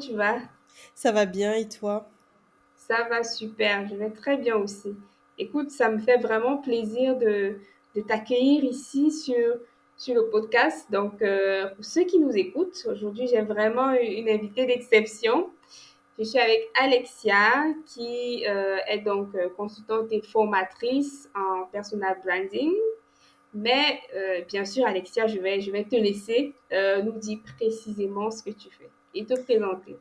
Tu vas? Ça va bien et toi? Ça va super, je vais très bien aussi. Écoute, ça me fait vraiment plaisir de, de t'accueillir ici sur, sur le podcast. Donc, euh, pour ceux qui nous écoutent, aujourd'hui, j'ai vraiment une invitée d'exception. Je suis avec Alexia, qui euh, est donc euh, consultante et formatrice en personal branding. Mais euh, bien sûr, Alexia, je vais, je vais te laisser nous dire précisément ce que tu fais et te présenter.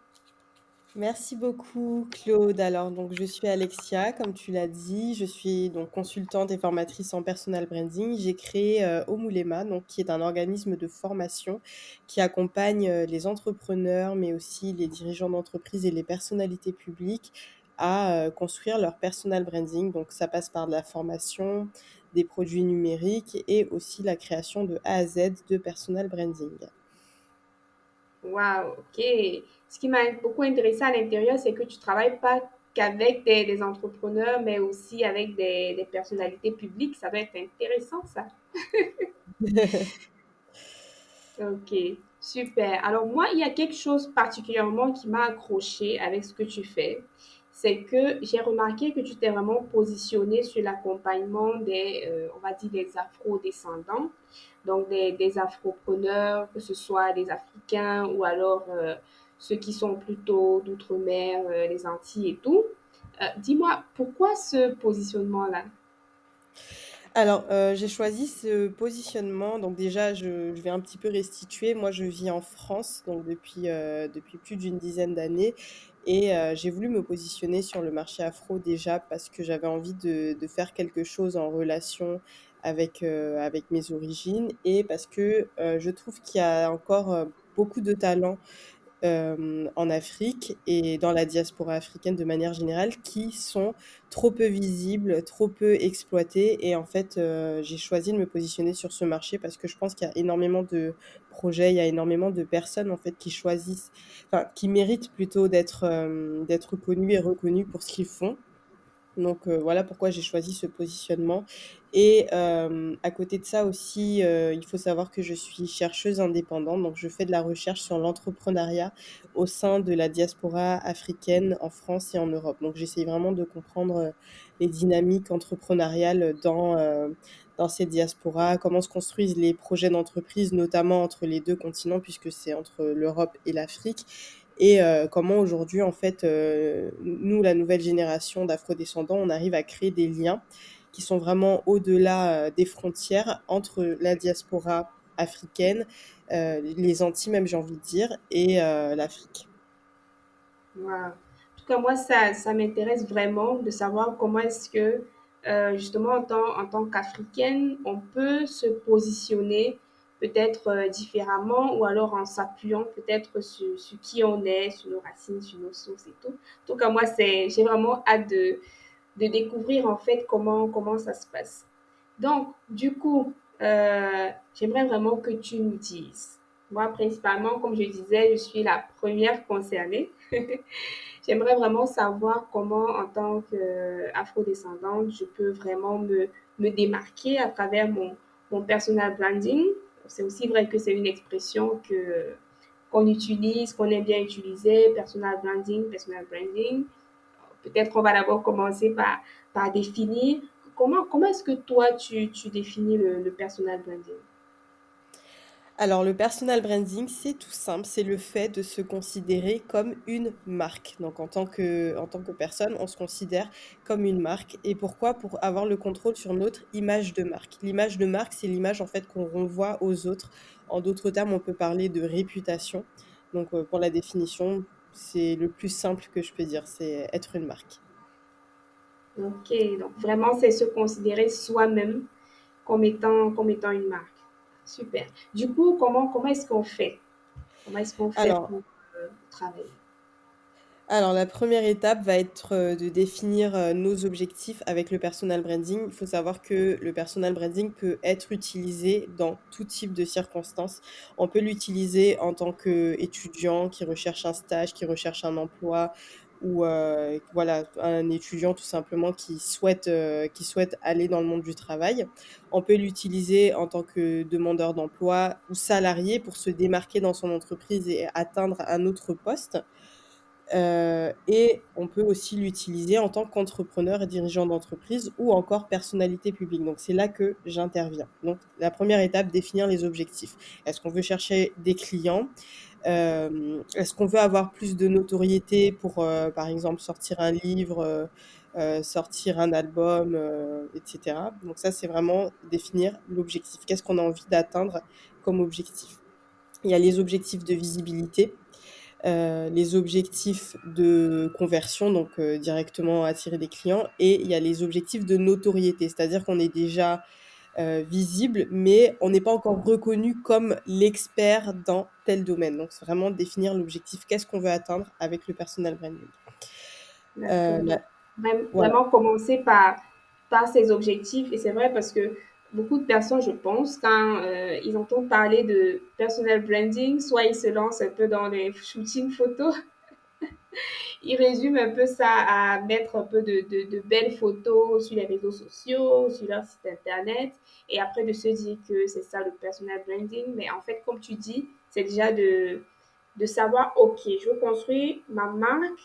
Merci beaucoup Claude. Alors donc je suis Alexia, comme tu l'as dit, je suis donc consultante et formatrice en personal branding. J'ai créé euh, Omulema, donc qui est un organisme de formation qui accompagne euh, les entrepreneurs, mais aussi les dirigeants d'entreprise et les personnalités publiques à euh, construire leur personal branding. Donc ça passe par de la formation, des produits numériques et aussi la création de A à Z de personal branding. Wow, ok. Ce qui m'a beaucoup intéressé à l'intérieur, c'est que tu travailles pas qu'avec des, des entrepreneurs, mais aussi avec des, des personnalités publiques. Ça va être intéressant, ça. Ok, super. Alors moi, il y a quelque chose particulièrement qui m'a accroché avec ce que tu fais. C'est que j'ai remarqué que tu t'es vraiment positionné sur l'accompagnement des, euh, on va dire, des afro-descendants, donc des, des afropreneurs, que ce soit des Africains ou alors euh, ceux qui sont plutôt d'outre-mer, euh, les Antilles et tout. Euh, dis-moi, pourquoi ce positionnement-là? Alors, j'ai choisi ce positionnement. Donc déjà, je, je vais un petit peu restituer. Moi, je vis en France, donc depuis, depuis plus d'une dizaine d'années. Et euh, j'ai voulu me positionner sur le marché afro déjà parce que j'avais envie de, faire quelque chose en relation avec, euh, mes origines et parce que euh, je trouve qu'il y a encore beaucoup de talents euh, en Afrique et dans la diaspora africaine de manière générale qui sont trop peu visibles, trop peu exploités. Et en fait, euh, j'ai choisi de me positionner sur ce marché parce que je pense qu'il y a énormément de projets, il y a énormément de personnes en fait qui choisissent, enfin qui méritent plutôt d'être euh, d'être connus et reconnus pour ce qu'ils font. Donc euh, voilà pourquoi j'ai choisi ce positionnement. Et euh, à côté de ça aussi, euh, il faut savoir que je suis chercheuse indépendante, donc je fais de la recherche sur l'entrepreneuriat au sein de la diaspora africaine en France et en Europe. Donc j'essaie vraiment de comprendre les dynamiques entrepreneuriales dans, dans ces diasporas, comment se construisent les projets d'entreprise, notamment entre les deux continents, puisque c'est entre l'Europe et l'Afrique et euh, comment aujourd'hui, en fait, euh, nous, la nouvelle génération d'afrodescendants, on arrive à créer des liens qui sont vraiment au-delà euh, des frontières entre la diaspora africaine, les Antilles même, j'ai envie de dire, et l'Afrique. Wow. En tout cas, moi, ça, ça m'intéresse vraiment de savoir comment est-ce que, justement, en tant, en tant qu'Africaine, on peut se positionner peut-être euh, différemment ou alors en s'appuyant peut-être sur, sur qui on est, sur nos racines, sur nos sources et tout. En tout cas, moi, j'ai vraiment hâte de, de découvrir en fait comment, comment ça se passe. Donc, du coup, euh, j'aimerais vraiment que tu nous dises. Moi, principalement, comme je disais, je suis la première concernée. J'aimerais vraiment savoir comment, en tant qu'afro-descendante, je peux vraiment me, me démarquer à travers mon, mon personal branding. C'est aussi vrai que c'est une expression qu'on utilise, qu'on aime bien utiliser, personal branding, personal branding. Peut-être qu'on va d'abord commencer par, définir comment, est-ce que toi, tu, tu définis le, le personal branding? Alors, le personal branding, c'est tout simple, c'est le fait de se considérer comme une marque. Donc, en tant que, personne, on se considère comme une marque. Et pourquoi? Pour avoir le contrôle sur notre image de marque. L'image de marque, c'est l'image en fait qu'on renvoie aux autres. En d'autres termes, on peut parler de réputation. Donc, euh, pour la définition, c'est le plus simple que je peux dire, c'est être une marque. Ok, donc vraiment, c'est se considérer soi-même comme étant, comme étant une marque. Super. Du coup, comment, comment est-ce qu'on fait? Comment est-ce qu'on fait Alors, pour euh, travailler? Alors, la première étape va être euh, de définir euh, nos objectifs avec le personal branding. Il faut savoir que le personal branding peut être utilisé dans tout type de circonstances. On peut l'utiliser en tant qu'étudiant qui recherche un stage, qui recherche un emploi, ou euh, voilà, un étudiant tout simplement qui souhaite, euh, qui souhaite aller dans le monde du travail. On peut l'utiliser en tant que demandeur d'emploi ou salarié pour se démarquer dans son entreprise et atteindre un autre poste. Euh, et on peut aussi l'utiliser en tant qu'entrepreneur et dirigeant d'entreprise ou encore personnalité publique. Donc c'est là que j'interviens. Donc la première étape, définir les objectifs. Est-ce qu'on veut chercher des clients? Est-ce qu'on veut avoir plus de notoriété pour, euh, par exemple, sortir un livre, euh, euh, sortir un album, euh, etc. Donc ça, c'est vraiment définir l'objectif. Qu'est-ce qu'on a envie d'atteindre comme objectif? Il y a les objectifs de visibilité euh, les objectifs de conversion, donc euh, directement attirer des clients, et il y a les objectifs de notoriété, c'est-à-dire qu'on est déjà euh, visible, mais on n'est pas encore reconnu comme l'expert dans tel domaine. Donc, c'est vraiment définir l'objectif, qu'est-ce qu'on veut atteindre avec le personal branding. Euh, voilà, vraiment commencer par, par ses objectifs. Et c'est vrai parce que beaucoup de personnes, je pense, quand euh, ils entendent parler de personal branding, soit ils se lancent un peu dans les shootings photos, ils résument un peu ça à mettre un peu de, belles photos sur les réseaux sociaux, sur leur site internet, et après de se dire que c'est ça le personal branding. Mais en fait, comme tu dis, c'est déjà de, de savoir, OK, je veux construire ma marque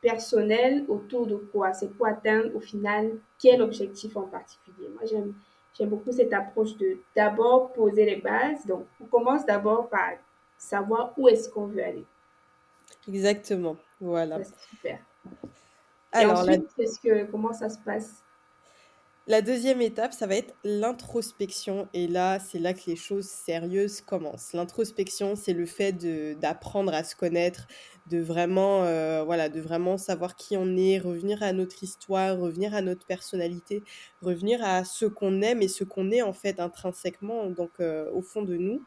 personnel autour de quoi? C'est pour atteindre au final quel objectif en particulier? Moi, j'aime, j'aime beaucoup cette approche de d'abord poser les bases. Donc, on commence d'abord par savoir où est-ce qu'on veut aller. Exactement. Voilà. super. Et Alors, la, ensuite, que, comment ça se passe? La deuxième étape, ça va être l'introspection. Et là, c'est là que les choses sérieuses commencent. L'introspection, c'est le fait d'apprendre à se connaître, de vraiment, euh, voilà, de vraiment savoir qui on est, revenir à notre histoire, revenir à notre personnalité, revenir à ce qu'on aime et ce qu'on est en fait intrinsèquement, donc euh, au fond de nous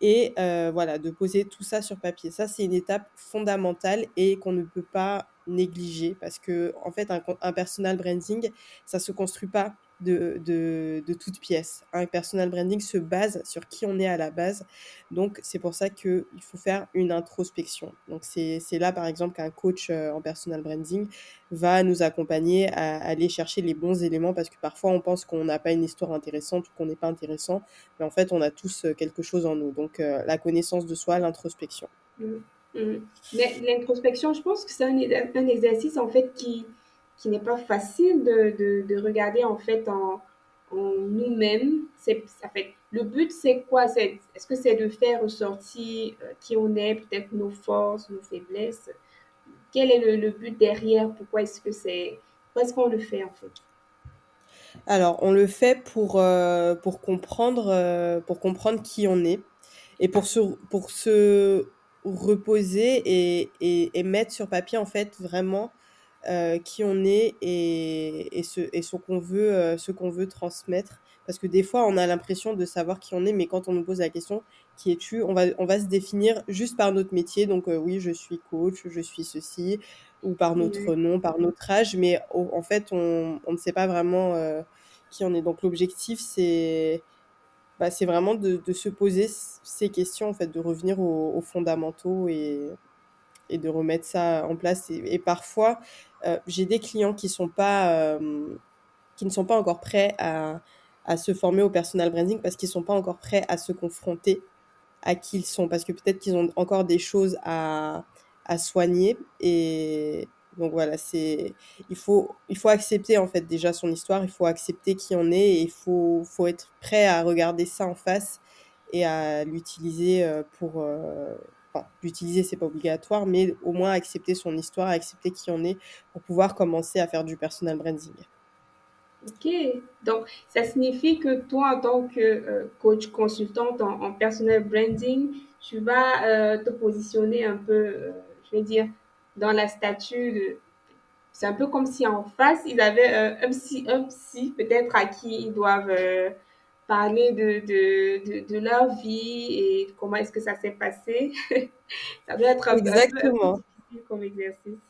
et euh, voilà, de poser tout ça sur papier. Ça, c'est une étape fondamentale et qu'on ne peut pas négliger parce que, en fait, un, un personal branding, ça se construit pas de, de, de toutes pièces. Un personal branding se base sur qui on est à la base. Donc, c'est pour ça qu'il faut faire une introspection. Donc, c'est là, par exemple, qu'un coach euh, en personal branding va nous accompagner à aller chercher les bons éléments parce que parfois, on pense qu'on n'a pas une histoire intéressante ou qu'on n'est pas intéressant mais en fait, on a tous euh, quelque chose en nous. Donc, euh, la connaissance de soi, l'introspection. Mhm. Mais l'introspection, je pense que c'est un, un exercice en fait qui, qui n'est pas facile de, de, de regarder en fait en, en nous-mêmes. C'est, ça fait, le but, c'est quoi? C'est, est-ce que c'est de faire ressortir euh, qui on est, peut-être nos forces, nos faiblesses? Quel est le, le but derrière? Pourquoi est-ce que c'est, pourquoi est-ce qu'on le fait en fait? Alors, on le fait pour, euh, pour comprendre, euh, pour comprendre qui on est et pour se, pour se reposer et, et, et mettre sur papier, en fait, vraiment euh, qui on est et, et ce, et ce qu'on veut, euh, ce qu'on veut transmettre. Parce que des fois, on a l'impression de savoir qui on est, mais quand on nous pose la question, qui es-tu? On va, on va se définir juste par notre métier. Donc, euh, oui, je suis coach, je suis ceci, ou par notre nom, par notre âge, mais en fait, on, on ne sait pas vraiment qui on est. Donc, l'objectif, c'est bah, c'est vraiment de, de se poser ces questions, en fait, de revenir aux, aux fondamentaux et, et de remettre ça en place. Et, et parfois, j'ai des clients qui sont pas, euh, qui ne sont pas encore prêts à, à se former au personal branding parce qu'ils sont pas encore prêts à se confronter à qui ils sont, parce que peut-être qu'ils ont encore des choses à, à soigner. Et donc voilà, c'est, il faut, il faut accepter en fait déjà son histoire, il faut accepter qui on est et il faut, faut être prêt à regarder ça en face et à l'utiliser euh, pour... Enfin, l'utiliser, c'est pas obligatoire, mais au moins accepter son histoire, accepter qui on est pour pouvoir commencer à faire du personal branding. Ok, donc ça signifie que toi, en tant que euh, coach consultante en, en personal branding, tu vas euh, te positionner un peu, euh, je vais dire, dans la statue de... C'est un peu comme si en face, ils avaient un psy, un psy peut-être à qui ils doivent parler de, de, de, leur vie et comment est-ce que ça s'est passé. ça doit être un, Exactement. peu difficile comme exercice.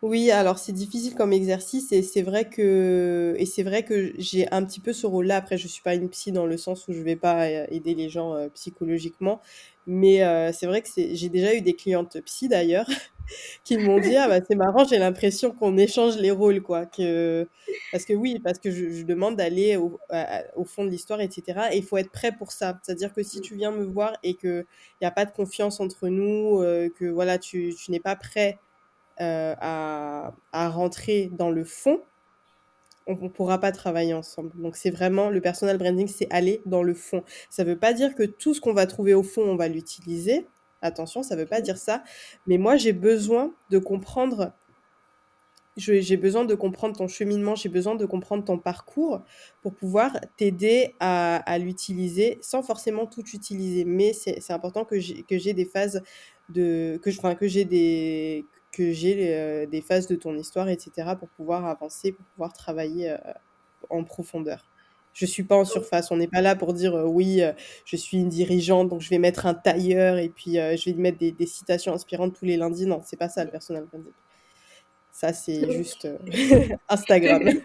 Oui, alors c'est difficile comme exercice et c'est vrai que et c'est vrai que j'ai un petit peu ce rôle-là. Après, je suis pas une psy dans le sens où je vais pas aider les gens psychologiquement, mais c'est vrai que j'ai déjà eu des clientes psy d'ailleurs qui m'ont dit ah bah c'est marrant, j'ai l'impression qu'on échange les rôles quoi. Que parce que oui, parce que je, demande d'aller au, au, fond de l'histoire, etc. Et il faut être prêt pour ça. C'est-à-dire que si tu viens me voir et que il y a pas de confiance entre nous, que voilà tu, tu n'es pas prêt euh, à, à, rentrer dans le fond, on ne pourra pas travailler ensemble. Donc c'est vraiment le personal branding, c'est aller dans le fond. Ça ne veut pas dire que tout ce qu'on va trouver au fond, on va l'utiliser. Attention, ça ne veut pas dire ça. Mais moi, j'ai besoin de comprendre. J'ai besoin de comprendre ton cheminement, j'ai besoin de comprendre ton parcours pour pouvoir t'aider à, l'utiliser sans forcément tout utiliser. Mais c'est important que j'ai des phases de que je que j'ai des que j'ai euh, des phases de ton histoire, etc., pour pouvoir avancer, pour pouvoir travailler euh, en profondeur. Je suis pas en surface. On n'est pas là pour dire euh, oui, je suis une dirigeante, donc je vais mettre un tailleur et puis je vais mettre des, citations inspirantes tous les lundis. Non, c'est pas ça le personal branding. Ça, c'est juste Instagram. ok,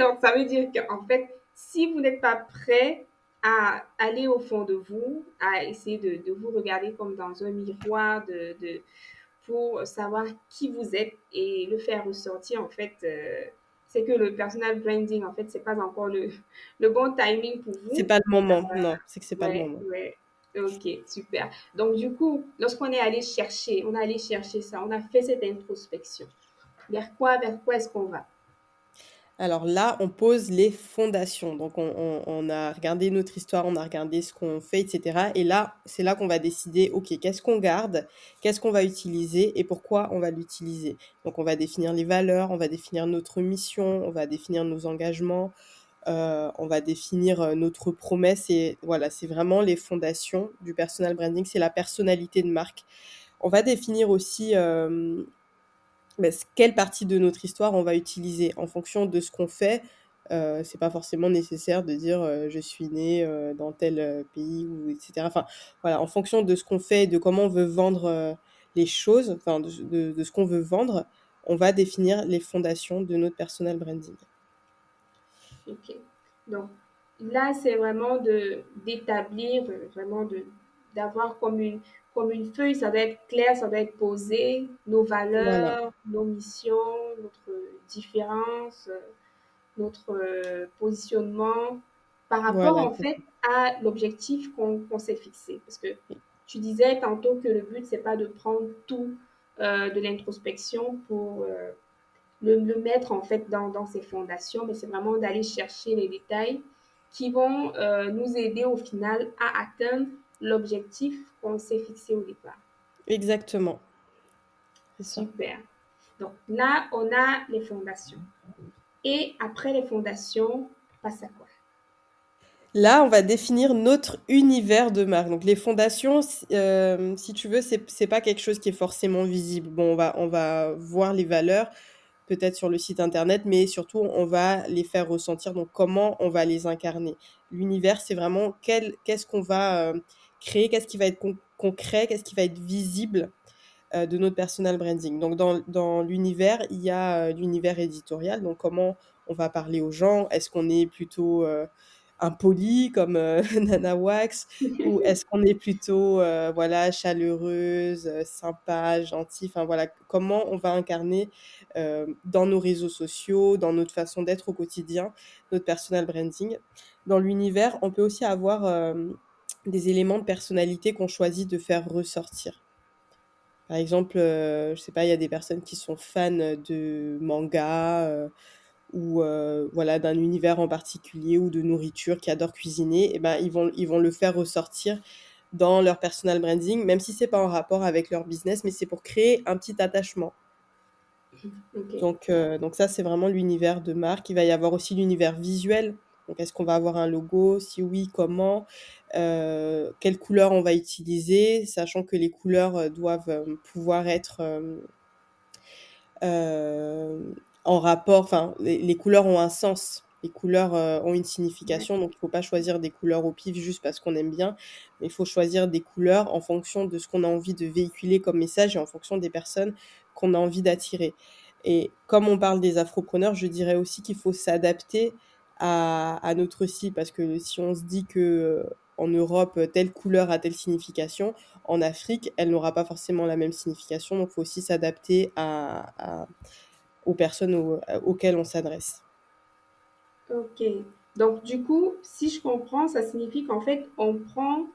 donc ça veut dire qu'en fait, si vous n'êtes pas prêt à aller au fond de vous, à essayer de, de vous regarder comme dans un miroir de, de, pour savoir qui vous êtes et le faire ressortir, en fait, euh, c'est que le personal branding, en fait, c'est pas encore le, le, bon timing pour vous. C'est pas le moment, non, c'est que c'est pas le moment. Ouais. Ok, super. Donc, du coup, lorsqu'on est allé chercher, on est allé chercher ça, on a fait cette introspection. Vers quoi, vers quoi est-ce qu'on va? Alors là, on pose les fondations. Donc on, a regardé notre histoire, on a regardé ce qu'on fait, etc. Et là, c'est là qu'on va décider, OK, qu'est-ce qu'on garde, qu'est-ce qu'on va utiliser et pourquoi on va l'utiliser. Donc on va définir les valeurs, on va définir notre mission, on va définir nos engagements, euh, on va définir euh, notre promesse. Et voilà, c'est vraiment les fondations du personal branding, c'est la personnalité de marque. On va définir aussi euh, quelle partie de notre histoire on va utiliser en fonction de ce qu'on fait? Euh, c'est pas forcément nécessaire de dire euh, je suis né euh, dans tel euh, pays ou etc. Enfin voilà, en fonction de ce qu'on fait, de comment on veut vendre les choses, enfin de, de, ce qu'on veut vendre, on va définir les fondations de notre personal branding. Ok. Donc là, c'est vraiment de d'établir, vraiment de d'avoir comme une comme une feuille, ça doit être clair, ça doit être posé, nos valeurs, nos missions, notre différence, notre euh, positionnement par rapport en fait à l'objectif qu'on s'est fixé. Parce que tu disais tantôt que le but, c'est pas de prendre tout euh, de l'introspection pour euh, le, le, mettre en fait dans, dans ses fondations, mais c'est vraiment d'aller chercher les détails qui vont nous aider au final à atteindre l'objectif qu'on s'est fixé au départ. Exactement. Super. Donc là, on a les fondations. Et après les fondations, passe à quoi? Là, on va définir notre univers de marque. Donc, les fondations, euh, si tu veux, c'est n'est pas quelque chose qui est forcément visible. Bon, on va, on va voir les valeurs, peut-être sur le site internet, mais surtout, on va les faire ressentir. Donc, comment on va les incarner? L'univers, c'est vraiment qu'est-ce qu'on va. Euh, créer, qu'est-ce qui va être concret, qu'est-ce qui va être visible euh, de notre personal branding. Donc dans, dans l'univers, il y a euh, l'univers éditorial, donc comment on va parler aux gens, est-ce qu'on est plutôt euh, impoli comme Nana Wax? Ou est-ce qu'on est plutôt voilà chaleureuse, sympa, gentille, enfin voilà comment on va incarner dans nos réseaux sociaux, dans notre façon d'être au quotidien, notre personal branding? Dans l'univers, on peut aussi avoir des éléments de personnalité qu'on choisit de faire ressortir. Par exemple, euh, je sais pas, il y a des personnes qui sont fans de manga euh, ou euh, voilà d'un univers en particulier ou de nourriture, qui adorent cuisiner. Et eh ben ils vont ils vont le faire ressortir dans leur personal branding, même si c'est pas en rapport avec leur business, mais c'est pour créer un petit attachement. Donc, donc ça, c'est vraiment l'univers de marque. Il va y avoir aussi l'univers visuel. Donc, est-ce qu'on va avoir un logo? Si oui, comment? Euh, Quelles couleurs on va utiliser? Sachant que les couleurs euh, doivent euh, pouvoir être en rapport, enfin, les, couleurs ont un sens. Les couleurs ont une signification, donc il ne faut pas choisir des couleurs au pif juste parce qu'on aime bien, mais il faut choisir des couleurs en fonction de ce qu'on a envie de véhiculer comme message et en fonction des personnes qu'on a envie d'attirer. Et comme on parle des afropreneurs, je dirais aussi qu'il faut s'adapter à, notre style parce que si on se dit que en Europe, telle couleur a telle signification, en Afrique, elle n'aura pas forcément la même signification. Donc, il faut aussi s'adapter à, aux personnes auxquelles on s'adresse. Ok. Donc, du coup, si je comprends, ça signifie qu'en fait, on prend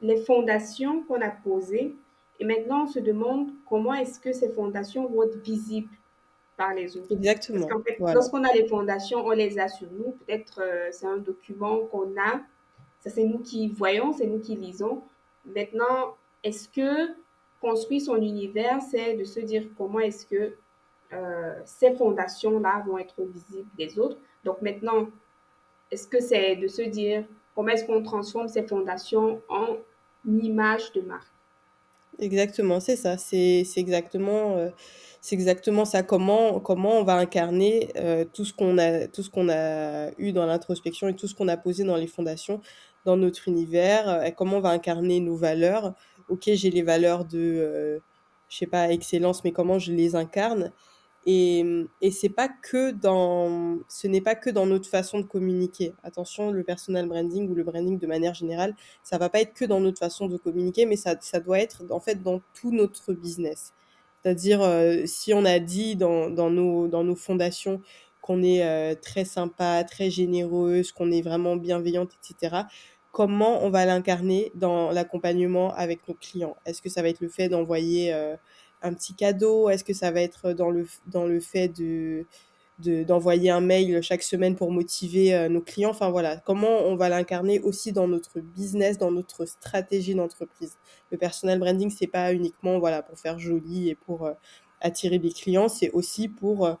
les fondations qu'on a posées et maintenant on se demande comment est-ce que ces fondations vont être visibles par les autres. Exactement. Parce qu'en fait, lorsqu'on a les fondations, on les a sur nous. Peut-être euh, c'est un document qu'on a ça, c'est nous qui voyons, c'est nous qui lisons. Maintenant, est-ce que construire son univers, c'est de se dire comment est-ce que euh, ces fondations-là vont être visibles des autres? Donc maintenant, est-ce que c'est de se dire comment est-ce qu'on transforme ces fondations en image de marque? Exactement, c'est ça. C'est exactement, euh, exactement ça. Comment, comment on va incarner euh, tout ce qu'on a, tout ce qu'on a eu dans l'introspection et tout ce qu'on a posé dans les fondations dans notre univers, euh, comment on va incarner nos valeurs. Ok, j'ai les valeurs de, euh, je sais pas, excellence, mais comment je les incarne. Et, c'est pas que dans, ce n'est pas que dans notre façon de communiquer. Attention, le personal branding ou le branding de manière générale, ça va pas être que dans notre façon de communiquer, mais ça, doit être en fait dans tout notre business. C'est-à-dire, euh, si on a dit dans, nos, dans nos fondations qu'on est très sympa, très généreuse, qu'on est vraiment bienveillante, etc comment on va l'incarner dans l'accompagnement avec nos clients? Est-ce que ça va être le fait d'envoyer euh, un petit cadeau? Est-ce que ça va être dans le, dans le fait de d'envoyer un mail chaque semaine pour motiver euh, nos clients? Enfin voilà, comment on va l'incarner aussi dans notre business, dans notre stratégie d'entreprise? Le personal branding, c'est pas uniquement voilà pour faire joli et pour euh, attirer des clients, c'est aussi pour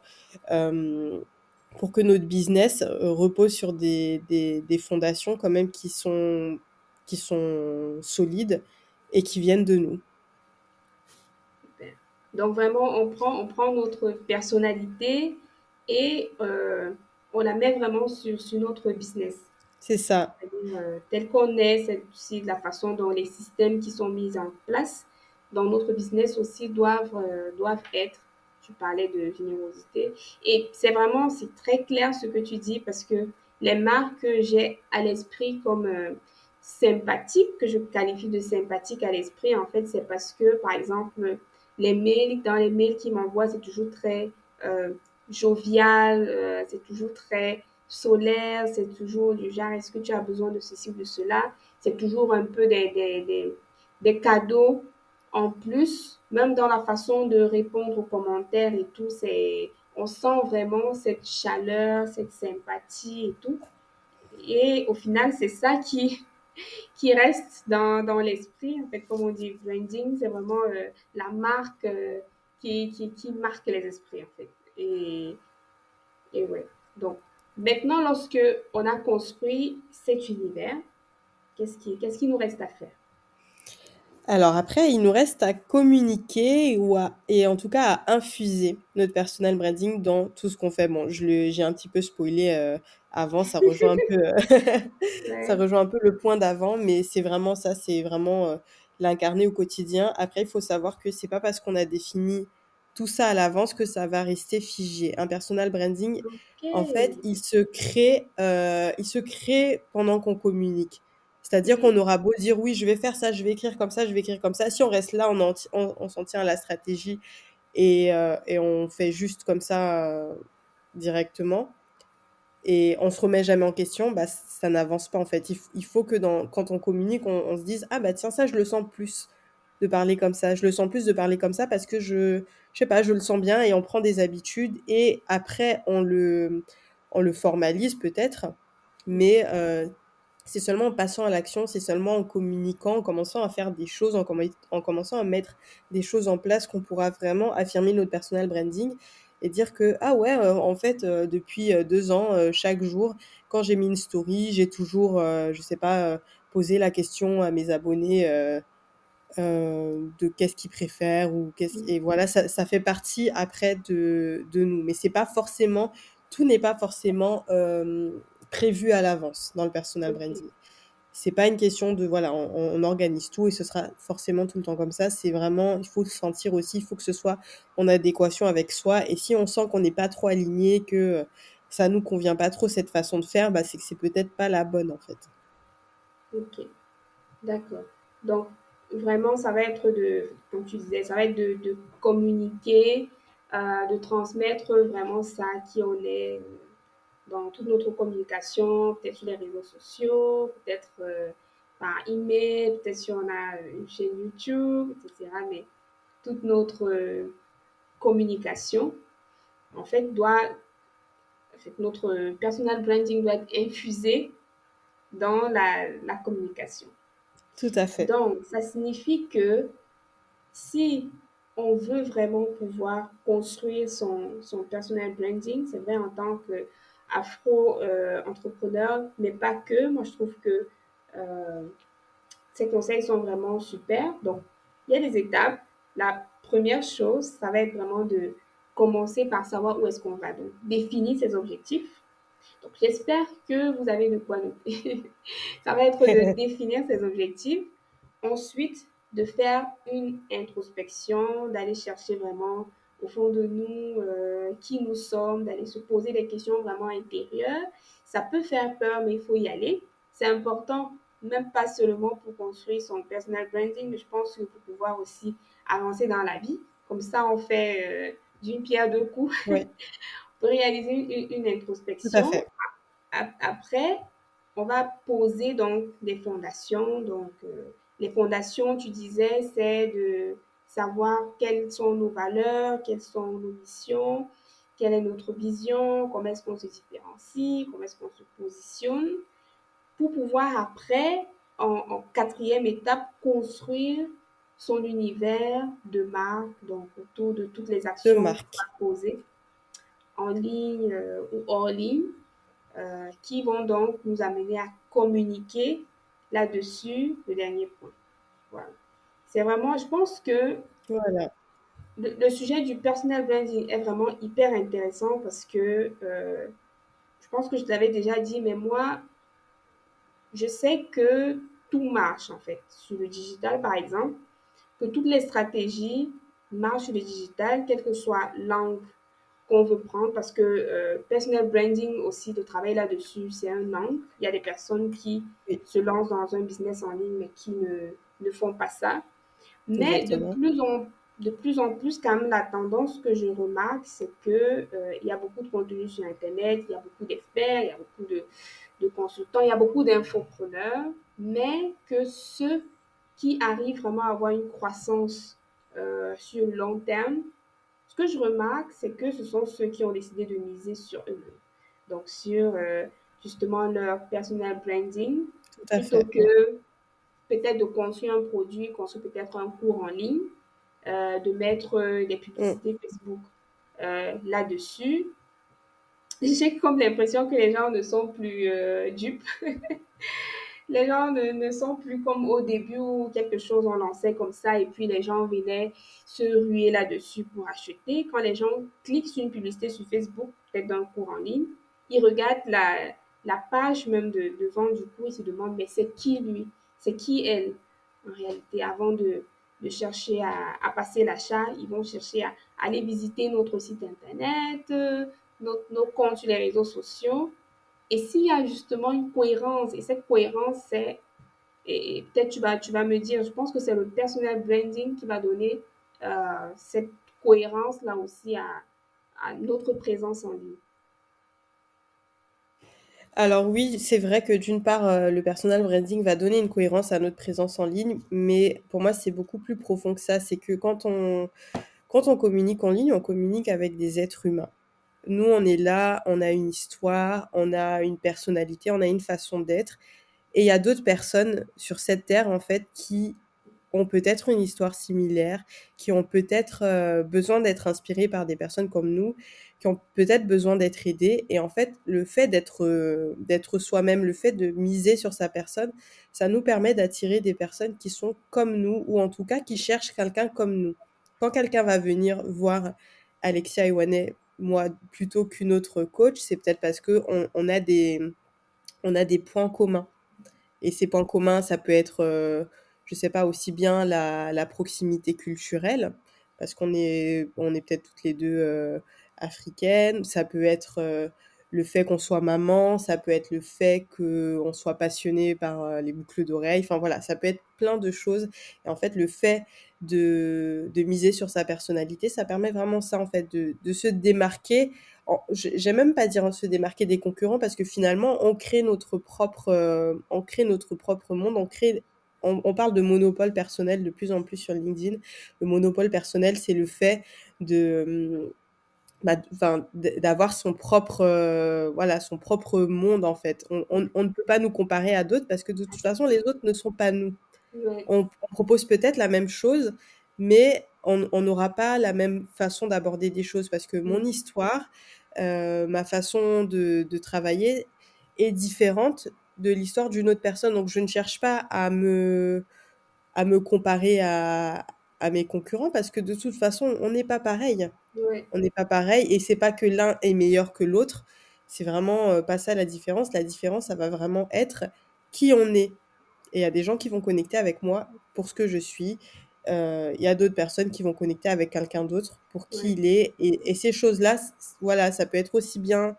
pour que notre business euh, repose sur des, fondations quand même qui sont, qui sont solides et qui viennent de nous. Donc vraiment, on prend, on prend notre personnalité et euh, on la met vraiment sur, sur notre business. C'est ça. Euh, tel qu'on est, c'est aussi la façon dont les systèmes qui sont mis en place dans notre business aussi doivent, euh, doivent être tu parlais de générosité. Et c'est vraiment, c'est très clair ce que tu dis parce que les marques que j'ai à l'esprit comme euh, sympathiques, que je qualifie de sympathiques à l'esprit, en fait, c'est parce que, par exemple, les mails, dans les mails qu'ils m'envoient, c'est toujours très euh, jovial, euh, c'est toujours très solaire, c'est toujours du genre, est-ce que tu as besoin de ceci ou de cela? C'est toujours un peu des, des, des, des cadeaux en plus, même dans la façon de répondre aux commentaires et tout, c'est, on sent vraiment cette chaleur, cette sympathie et tout. Et au final, c'est ça qui, qui reste dans, dans l'esprit. En fait, comme on dit, branding, c'est vraiment euh, la marque euh, qui, qui, marque les esprits, en fait. Et, et ouais. Donc, maintenant, lorsque on a construit cet univers, qu'est-ce qui, qu'est-ce qui nous reste à faire? Alors après, il nous reste à communiquer ou à, et en tout cas à infuser notre personal branding dans tout ce qu'on fait. Bon, je le, j'ai un petit peu spoilé euh, avant, ça rejoint un peu, euh, ça rejoint un peu le point d'avant, mais c'est vraiment ça, c'est vraiment euh, l'incarner au quotidien. Après, il faut savoir que c'est pas parce qu'on a défini tout ça à l'avance que ça va rester figé. Un personal branding, en fait, il se crée, il se crée pendant qu'on communique. C'est-à-dire qu'on aura beau dire oui, je vais faire ça, je vais écrire comme ça, je vais écrire comme ça. Si on reste là, on, on, s'en tient à la stratégie et, euh, et, on fait juste comme ça euh, directement et on se remet jamais en question, bah, ça n'avance pas en fait. Il, faut que quand on communique, on, se dise ah bah tiens ça je le sens plus de parler comme ça, je le sens plus de parler comme ça parce que je je sais pas, je le sens bien et on prend des habitudes et après on le on le formalise peut-être, mais euh, c'est seulement en passant à l'action, c'est seulement en communiquant, en commençant à faire des choses, en, en commençant à mettre des choses en place qu'on pourra vraiment affirmer notre personal branding et dire que, ah ouais, euh, en fait, euh, depuis euh, deux ans, chaque jour, quand j'ai mis une story, j'ai toujours, je sais pas, posé la question à mes abonnés de qu'est-ce qu'ils préfèrent ou qu'est-ce... Et voilà, ça, ça fait partie après de, de nous. Mais c'est pas forcément tout n'est pas forcément prévu à l'avance dans le personal branding. C'est pas une question de voilà, on, organise tout et ce sera forcément tout le temps comme ça. C'est vraiment, il faut se sentir aussi, il faut que ce soit en adéquation avec soi. Et si on sent qu'on n'est pas trop aligné, que ça nous convient pas trop cette façon de faire, bah, c'est que c'est peut-être pas la bonne en fait. Ok, d'accord. Donc vraiment, ça va être de, comme tu disais, ça va être de, communiquer, euh, de transmettre vraiment ça qui on est dans toute notre communication, peut-être sur les réseaux sociaux, peut-être euh, par email, peut-être si on a une chaîne YouTube, etc. Mais toute notre communication, en fait, doit, en fait, notre personal branding doit être infusé dans la, la communication. Tout à fait. Donc, ça signifie que si on veut vraiment pouvoir construire son, son personal branding, c'est vrai en tant qu'afro-entrepreneur, euh, mais pas que. Moi, je trouve que euh, ces conseils sont vraiment super. Donc, il y a des étapes. La première chose, ça va être vraiment de commencer par savoir où est-ce qu'on va. Donc, définir ses objectifs. Donc, j'espère que vous avez de quoi noter. ça va être de définir ses objectifs. Ensuite, de faire une introspection, d'aller chercher vraiment au fond de nous euh, qui nous sommes, d'aller se poser des questions vraiment intérieures. Ça peut faire peur, mais il faut y aller. C'est important, même pas seulement pour construire son personal branding, mais je pense que pour pouvoir aussi avancer dans la vie. Comme ça, on fait euh, d'une pierre deux coups. pour réaliser une, introspection. Après, on va poser donc des fondations. Donc, euh, les fondations, tu disais, c'est de savoir quelles sont nos valeurs, quelles sont nos missions, quelle est notre vision, comment est-ce qu'on se différencie, comment est-ce qu'on se positionne, pour pouvoir après, en, quatrième étape, construire son univers de marque, donc autour de toutes les actions qu'on va poser en ligne euh, ou hors ligne, euh, qui vont donc nous amener à communiquer là-dessus le dernier point. Voilà. C'est vraiment, je pense que voilà. le, sujet du personal branding est vraiment hyper intéressant parce que euh, je pense que je t'avais déjà dit, mais moi, je sais que tout marche en fait sur le digital, par exemple, que toutes les stratégies marchent sur le digital, quelle que soit l'angle qu'on veut prendre parce que euh, personal branding aussi, de travailler là-dessus, c'est un angle. Il y a des personnes qui se lancent dans un business en ligne mais qui ne, ne font pas ça. Mais de plus, en, de plus en plus, quand même, la tendance que je remarque, c'est que euh, il y a beaucoup de contenu sur Internet, il y a beaucoup d'experts, il y a beaucoup de, de consultants, il y a beaucoup d'infopreneurs, mais que ceux qui arrivent vraiment à avoir une croissance euh, sur le long terme ce que je remarque, c'est que ce sont ceux qui ont décidé de miser sur eux-mêmes. Donc, sur euh, justement leur personal branding, plutôt que peut-être de construire un produit, construire peut-être un cours en ligne, euh, de mettre euh, des publicités mm. Facebook là-dessus. J'ai comme l'impression que les gens ne sont plus dupes. les gens ne, sont plus comme au début où quelque chose on lançait comme ça et puis les gens venaient se ruer là-dessus pour acheter. Quand les gens cliquent sur une publicité sur Facebook, peut-être d'un cours en ligne, ils regardent la, la page même de, de vente du coup, ils se demandent mais c'est qui lui? C'est qui elle En réalité, avant de, chercher à, à passer l'achat, ils vont chercher à, aller visiter notre site internet, euh, nos comptes sur les réseaux sociaux et s'il y a justement une cohérence, et cette cohérence, c'est, et, peut-être tu vas, tu vas me dire, je pense que c'est le personal branding qui va donner euh, cette cohérence là aussi à notre présence en ligne. Alors oui, c'est vrai que d'une part, euh, le personal branding va donner une cohérence à notre présence en ligne, mais pour moi, c'est beaucoup plus profond que ça. C'est que quand on, quand on communique en ligne, on communique avec des êtres humains. Nous, on est là, on a une histoire, on a une personnalité, on a une façon d'être. Et il y a d'autres personnes sur cette terre, en fait, qui ont peut-être une histoire similaire, qui ont peut-être euh, besoin d'être inspirées par des personnes comme nous, qui ont peut-être besoin d'être aidées. Et en fait, le fait d'être euh, d'être soi-même, le fait de miser sur sa personne, ça nous permet d'attirer des personnes qui sont comme nous, ou en tout cas qui cherchent quelqu'un comme nous. Quand quelqu'un va venir voir Alexia Iwane moi plutôt qu'une autre coach, c'est peut-être parce que on, a des a des points communs. Et ces points communs, ça peut être, euh, je sais pas, aussi bien la, proximité culturelle, parce qu'on est, on est peut-être toutes les deux euh, africaines. Ça peut être euh, le fait qu'on soit maman, ça peut être le fait qu'on soit passionné par euh, les boucles d'oreilles. Enfin voilà, ça peut être plein de choses. Et en fait, le fait de, miser sur sa personnalité, ça permet vraiment ça, en fait, de, se démarquer. J'aime même pas dire se démarquer des concurrents parce que finalement, on crée notre propre, on crée notre propre monde, on crée on, parle de monopole personnel de plus en plus sur LinkedIn. Le monopole personnel, c'est le fait de, bah, d'avoir son propre euh, voilà son propre monde en fait on, on, ne peut pas nous comparer à d'autres parce que de toute façon les autres ne sont pas nous on, propose peut-être la même chose mais on n'aura pas la même façon d'aborder des choses parce que mon mmh. histoire euh, ma façon de, de, travailler est différente de l'histoire d'une autre personne donc je ne cherche pas à me à me comparer à, à mes concurrents parce que de toute façon on n'est pas pareil on n'est pas pareil et c'est pas que l'un est meilleur que l'autre. C'est vraiment euh, pas ça la différence. La différence, ça va vraiment être qui on est. Et il y a des gens qui vont connecter avec moi pour ce que je suis. Euh, il y a d'autres personnes qui vont connecter avec quelqu'un d'autre pour qui il est. Et, ces choses-là, voilà, ça peut être aussi bien,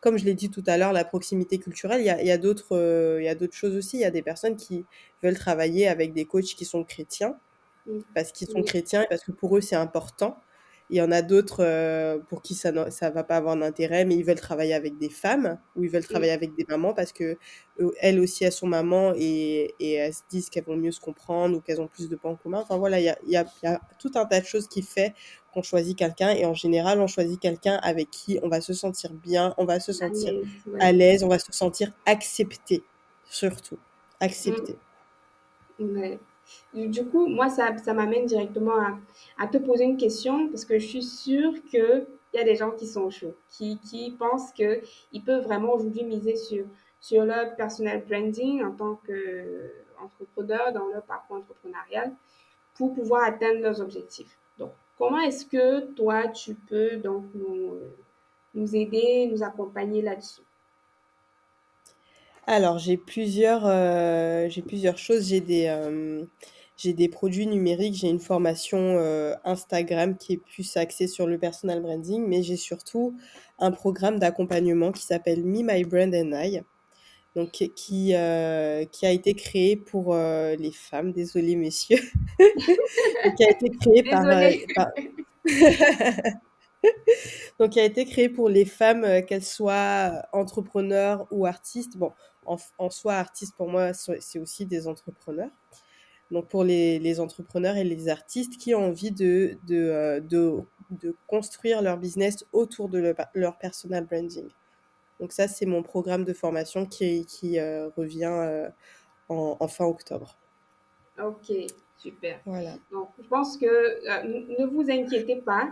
comme je l'ai dit tout à l'heure, la proximité culturelle. Il y a, y a d'autres euh, choses aussi. Il y a des personnes qui veulent travailler avec des coachs qui sont chrétiens parce qu'ils sont chrétiens et parce que pour eux, c'est important. Il y en a d'autres euh, pour qui ça ne va pas avoir d'intérêt, mais ils veulent travailler avec des femmes ou ils veulent travailler avec des mamans parce que euh, elles aussi elles sont mamans et, et elles se disent qu'elles vont mieux se comprendre ou qu'elles ont plus de points communs. Enfin voilà, il y a, y, a, y a, tout un tas de choses qui fait qu'on choisit quelqu'un et en général on choisit quelqu'un avec qui on va se sentir bien, on va se sentir à l'aise, on va se sentir accepté surtout, accepté. Mmh. Du coup, moi, ça, ça m'amène directement à, te poser une question parce que je suis sûre qu'il y a des gens qui sont chauds, qui, qui pensent qu'ils peuvent vraiment aujourd'hui miser sur, sur leur personal branding en tant qu'entrepreneur dans leur parcours entrepreneurial pour pouvoir atteindre leurs objectifs. Donc, comment est-ce que toi, tu peux donc nous, nous aider, nous accompagner là-dessus? Alors, j'ai plusieurs, euh, j'ai plusieurs choses. J'ai des, euh, j'ai des produits numériques, j'ai une formation euh, Instagram qui est plus axée sur le personal branding, mais j'ai surtout un programme d'accompagnement qui s'appelle Me, My Brand and I, donc qui, qui a été créé pour les femmes, désolé messieurs, qui a été créé par, donc, qui a été créé pour les femmes, qu'elles soient entrepreneurs ou artistes. Bon, en, soi, artiste, pour moi, c'est aussi des entrepreneurs. Donc, pour les, entrepreneurs et les artistes qui ont envie de, de, euh, de, construire leur business autour de leur personal branding. Donc, ça, c'est mon programme de formation qui, qui euh, revient euh, en, fin octobre. Ok, super. Voilà. Donc, je pense que ne vous inquiétez pas.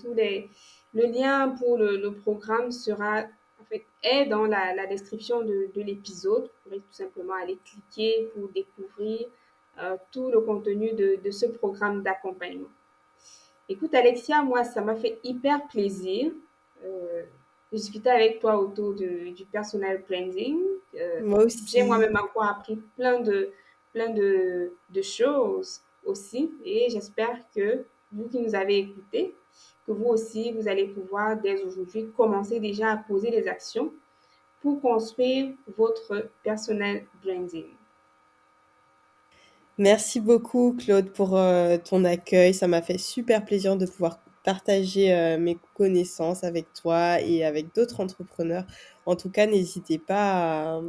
tous les, le lien pour le, le programme sera est dans la, description de, l'épisode. Vous pourrez tout simplement aller cliquer pour découvrir euh, tout le contenu de, ce programme d'accompagnement. Écoute, Alexia, moi, ça m'a fait hyper plaisir euh, de discuter avec toi autour du personal branding. Euh, moi aussi. J'ai moi-même encore appris plein de, plein de, de choses aussi et j'espère que vous qui nous avez écoutés, que vous aussi, vous allez pouvoir dès aujourd'hui commencer déjà à poser des actions pour construire votre personnel branding. Merci beaucoup Claude pour euh, ton accueil. Ça m'a fait super plaisir de pouvoir partager euh, mes connaissances avec toi et avec d'autres entrepreneurs. En tout cas, n'hésitez pas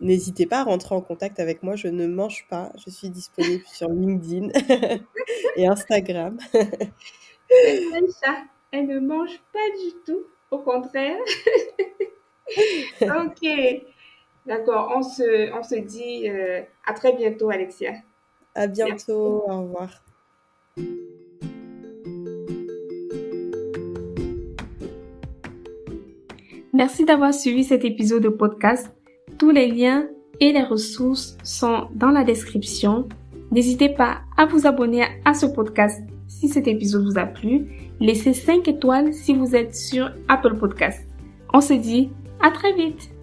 n'hésitez pas à rentrer en contact avec moi. Je ne mange pas. Je suis disponible sur LinkedIn et Instagram. ça, elle ne mange pas du tout, au contraire. ok, d'accord, on se, on se dit euh, à très bientôt, Alexia. À bientôt, au revoir. Merci d'avoir suivi cet épisode de podcast. Tous les liens et les ressources sont dans la description. N'hésitez pas à vous abonner à ce podcast si cet épisode vous a plu, laissez 5 étoiles si vous êtes sur Apple Podcast. On se dit à très vite